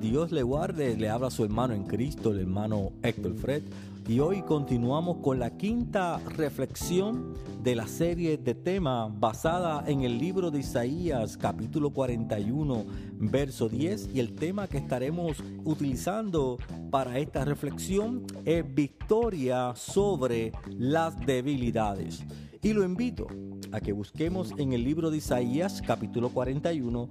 Dios le guarde, le habla a su hermano en Cristo, el hermano Héctor Fred. Y hoy continuamos con la quinta reflexión de la serie de temas basada en el libro de Isaías capítulo 41 verso 10 y el tema que estaremos utilizando para esta reflexión es victoria sobre las debilidades. Y lo invito a que busquemos en el libro de Isaías capítulo 41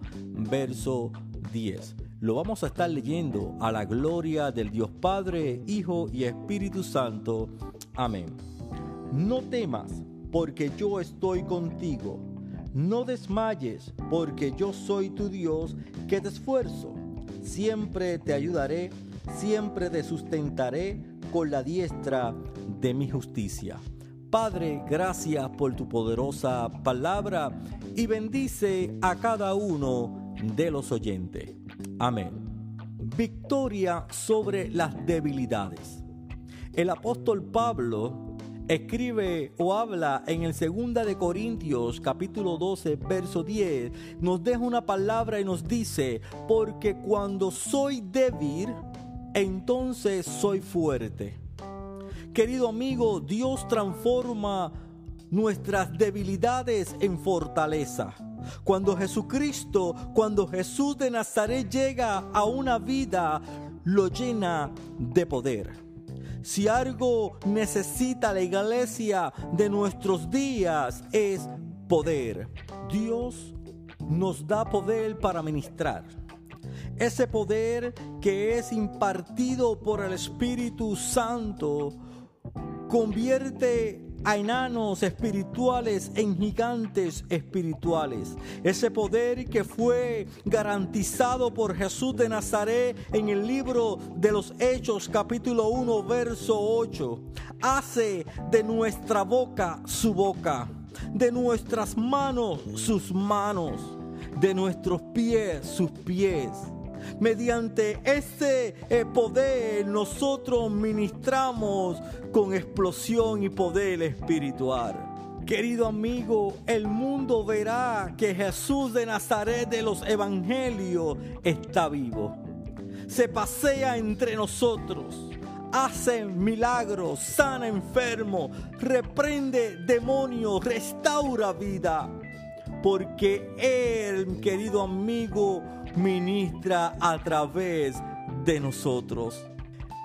verso 10. Lo vamos a estar leyendo a la gloria del Dios Padre, Hijo y Espíritu Santo. Amén. No temas, porque yo estoy contigo. No desmayes, porque yo soy tu Dios, que te esfuerzo. Siempre te ayudaré, siempre te sustentaré con la diestra de mi justicia. Padre, gracias por tu poderosa palabra y bendice a cada uno de los oyentes. Amén. Victoria sobre las debilidades. El apóstol Pablo escribe o habla en el 2 de Corintios capítulo 12 verso 10, nos deja una palabra y nos dice, porque cuando soy débil, entonces soy fuerte. Querido amigo, Dios transforma nuestras debilidades en fortaleza. Cuando Jesucristo, cuando Jesús de Nazaret llega a una vida, lo llena de poder. Si algo necesita la iglesia de nuestros días es poder. Dios nos da poder para ministrar. Ese poder que es impartido por el Espíritu Santo convierte a enanos espirituales en gigantes espirituales. Ese poder que fue garantizado por Jesús de Nazaret en el libro de los Hechos capítulo 1 verso 8 hace de nuestra boca su boca, de nuestras manos sus manos, de nuestros pies sus pies Mediante ese eh, poder nosotros ministramos con explosión y poder espiritual. Querido amigo, el mundo verá que Jesús de Nazaret de los Evangelios está vivo. Se pasea entre nosotros, hace milagros, sana enfermo, reprende demonios, restaura vida. Porque Él, querido amigo, ministra a través de nosotros.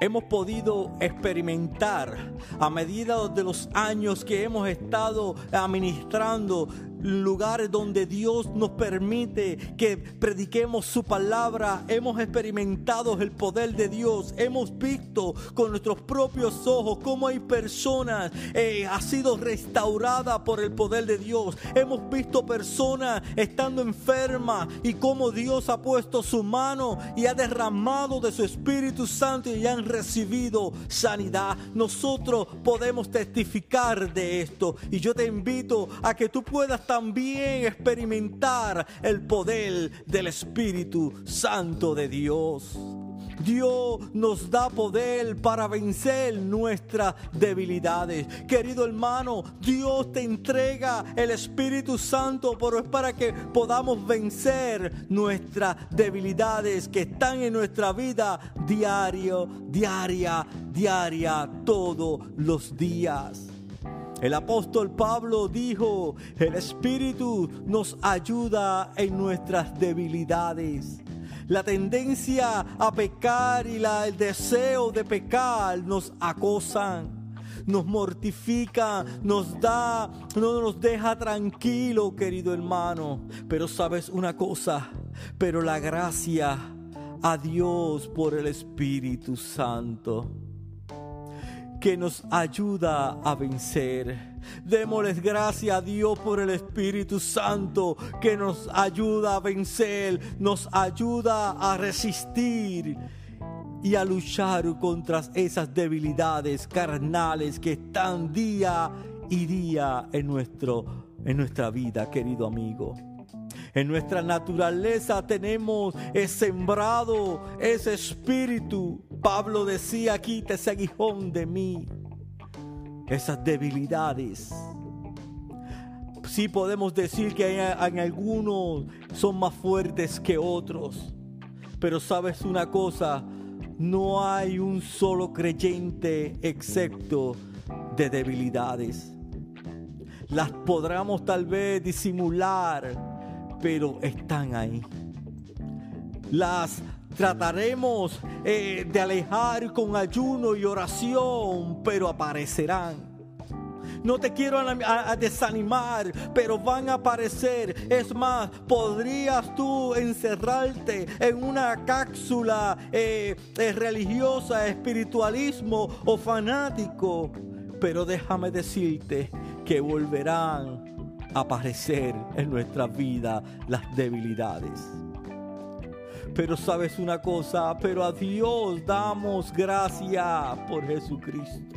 Hemos podido experimentar a medida de los años que hemos estado administrando lugares donde Dios nos permite que prediquemos su palabra, hemos experimentado el poder de Dios, hemos visto con nuestros propios ojos cómo hay personas, eh, ha sido restaurada por el poder de Dios, hemos visto personas estando enfermas y cómo Dios ha puesto su mano y ha derramado de su Espíritu Santo y han recibido sanidad. Nosotros podemos testificar de esto. Y yo te invito a que tú puedas también experimentar el poder del Espíritu Santo de Dios. Dios nos da poder para vencer nuestras debilidades. Querido hermano, Dios te entrega el Espíritu Santo, pero es para que podamos vencer nuestras debilidades que están en nuestra vida diario, diaria, diaria, todos los días. El apóstol Pablo dijo, el Espíritu nos ayuda en nuestras debilidades. La tendencia a pecar y la, el deseo de pecar nos acosan, nos mortifica, nos da, no nos deja tranquilo, querido hermano. Pero sabes una cosa, pero la gracia a Dios por el Espíritu Santo que nos ayuda a vencer. Démosles gracias a Dios por el Espíritu Santo que nos ayuda a vencer, nos ayuda a resistir y a luchar contra esas debilidades carnales que están día y día en, nuestro, en nuestra vida, querido amigo. En nuestra naturaleza tenemos sembrado ese espíritu. Pablo decía, quita ese aguijón de mí. Esas debilidades. Sí podemos decir que en algunos son más fuertes que otros. Pero sabes una cosa, no hay un solo creyente excepto de debilidades. Las podremos tal vez disimular, pero están ahí. Las trataremos eh, de alejar con ayuno y oración, pero aparecerán no te quiero desanimar, pero van a aparecer. Es más, podrías tú encerrarte en una cápsula eh, eh, religiosa, espiritualismo o fanático. Pero déjame decirte que volverán a aparecer en nuestra vida las debilidades. Pero sabes una cosa, pero a Dios damos gracias por Jesucristo.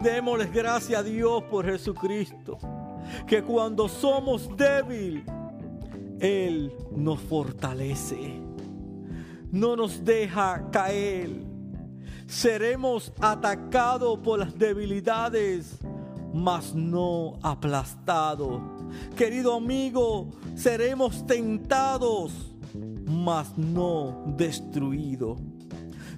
Démosles gracias a Dios por Jesucristo. Que cuando somos débiles, Él nos fortalece. No nos deja caer. Seremos atacados por las debilidades, mas no aplastados. Querido amigo, seremos tentados, mas no destruidos.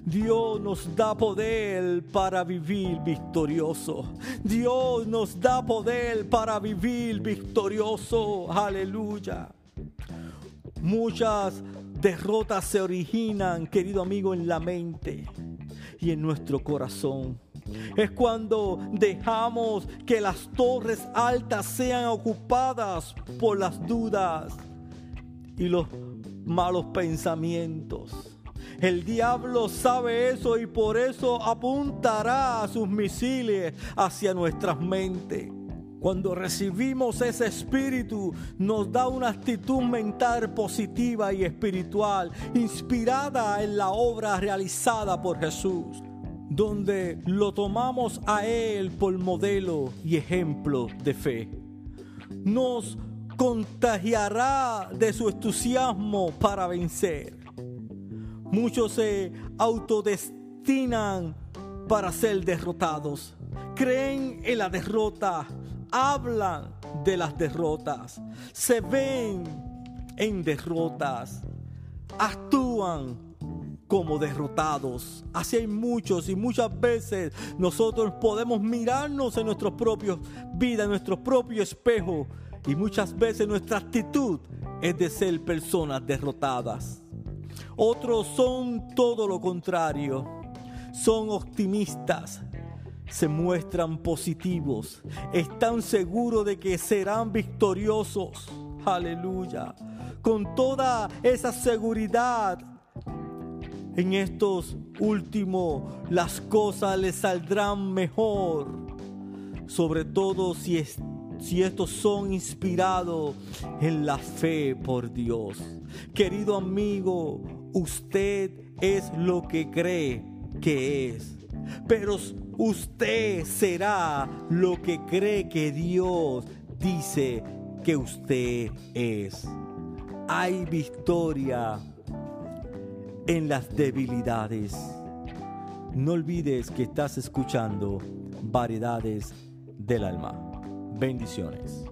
Dios nos da poder para vivir victorioso. Dios nos da poder para vivir victorioso. Aleluya. Muchas derrotas se originan, querido amigo, en la mente y en nuestro corazón. Es cuando dejamos que las torres altas sean ocupadas por las dudas y los malos pensamientos. El diablo sabe eso y por eso apuntará sus misiles hacia nuestras mentes. Cuando recibimos ese espíritu, nos da una actitud mental positiva y espiritual, inspirada en la obra realizada por Jesús, donde lo tomamos a Él por modelo y ejemplo de fe. Nos contagiará de su entusiasmo para vencer. Muchos se autodestinan para ser derrotados. Creen en la derrota, hablan de las derrotas, se ven en derrotas, actúan como derrotados. Así hay muchos y muchas veces nosotros podemos mirarnos en nuestros propios vidas, en nuestro propio espejo y muchas veces nuestra actitud es de ser personas derrotadas. Otros son todo lo contrario. Son optimistas, se muestran positivos, están seguros de que serán victoriosos. Aleluya. Con toda esa seguridad, en estos últimos las cosas les saldrán mejor. Sobre todo si, si estos son inspirados en la fe por Dios. Querido amigo, usted es lo que cree que es. Pero usted será lo que cree que Dios dice que usted es. Hay victoria en las debilidades. No olvides que estás escuchando Variedades del Alma. Bendiciones.